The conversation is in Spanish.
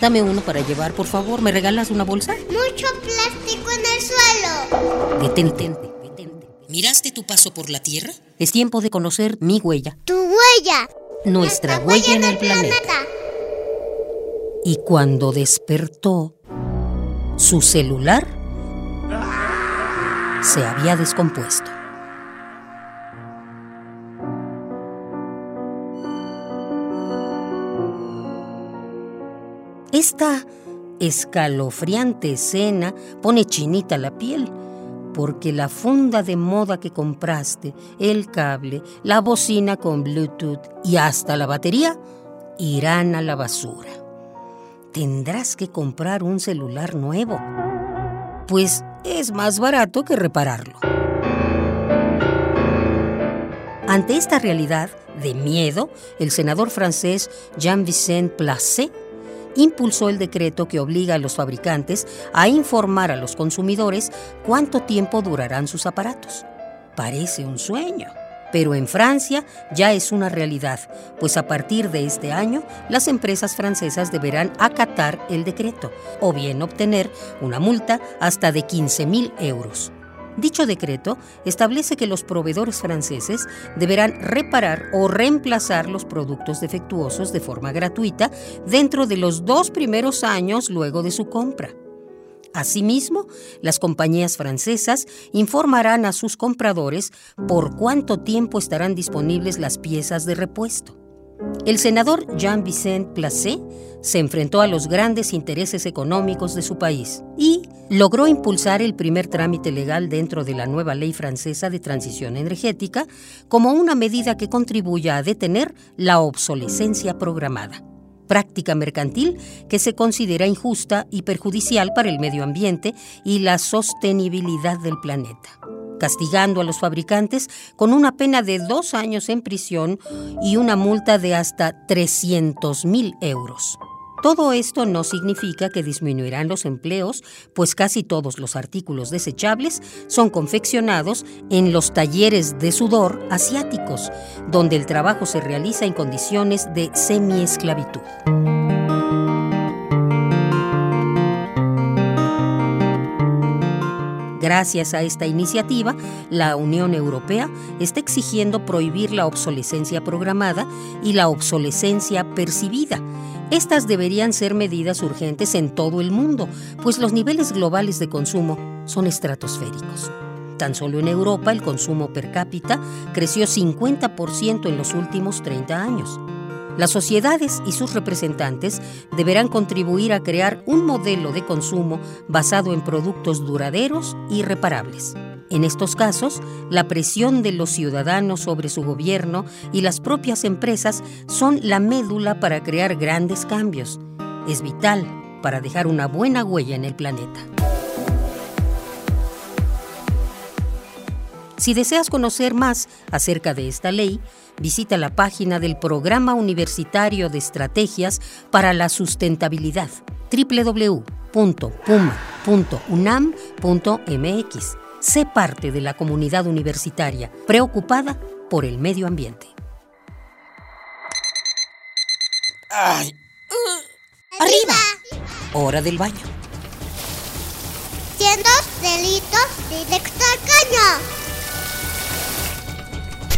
Dame uno para llevar, por favor. ¿Me regalas una bolsa? Mucho plástico en el suelo. Detente, detente. ¿Miraste tu paso por la Tierra? Es tiempo de conocer mi huella. Tu huella. Nuestra huella en el planeta. Y cuando despertó, su celular se había descompuesto. Esta escalofriante escena pone chinita la piel, porque la funda de moda que compraste, el cable, la bocina con Bluetooth y hasta la batería irán a la basura. Tendrás que comprar un celular nuevo, pues es más barato que repararlo. Ante esta realidad de miedo, el senador francés Jean-Vicente Placé impulsó el decreto que obliga a los fabricantes a informar a los consumidores cuánto tiempo durarán sus aparatos. Parece un sueño. Pero en Francia ya es una realidad, pues a partir de este año las empresas francesas deberán acatar el decreto o bien obtener una multa hasta de 15 mil euros. Dicho decreto establece que los proveedores franceses deberán reparar o reemplazar los productos defectuosos de forma gratuita dentro de los dos primeros años luego de su compra. Asimismo, las compañías francesas informarán a sus compradores por cuánto tiempo estarán disponibles las piezas de repuesto. El senador Jean-Vicente Placé se enfrentó a los grandes intereses económicos de su país y logró impulsar el primer trámite legal dentro de la nueva ley francesa de transición energética como una medida que contribuya a detener la obsolescencia programada práctica mercantil que se considera injusta y perjudicial para el medio ambiente y la sostenibilidad del planeta castigando a los fabricantes con una pena de dos años en prisión y una multa de hasta 300 mil euros. Todo esto no significa que disminuirán los empleos, pues casi todos los artículos desechables son confeccionados en los talleres de sudor asiáticos, donde el trabajo se realiza en condiciones de semiesclavitud. Gracias a esta iniciativa, la Unión Europea está exigiendo prohibir la obsolescencia programada y la obsolescencia percibida. Estas deberían ser medidas urgentes en todo el mundo, pues los niveles globales de consumo son estratosféricos. Tan solo en Europa el consumo per cápita creció 50% en los últimos 30 años. Las sociedades y sus representantes deberán contribuir a crear un modelo de consumo basado en productos duraderos y reparables. En estos casos, la presión de los ciudadanos sobre su gobierno y las propias empresas son la médula para crear grandes cambios. Es vital para dejar una buena huella en el planeta. Si deseas conocer más acerca de esta ley, visita la página del Programa Universitario de Estrategias para la Sustentabilidad www.puma.unam.mx. Sé parte de la comunidad universitaria preocupada por el medio ambiente. ¡Ay! ¡Arriba! Hora del baño. Siendo delitos directo al caño.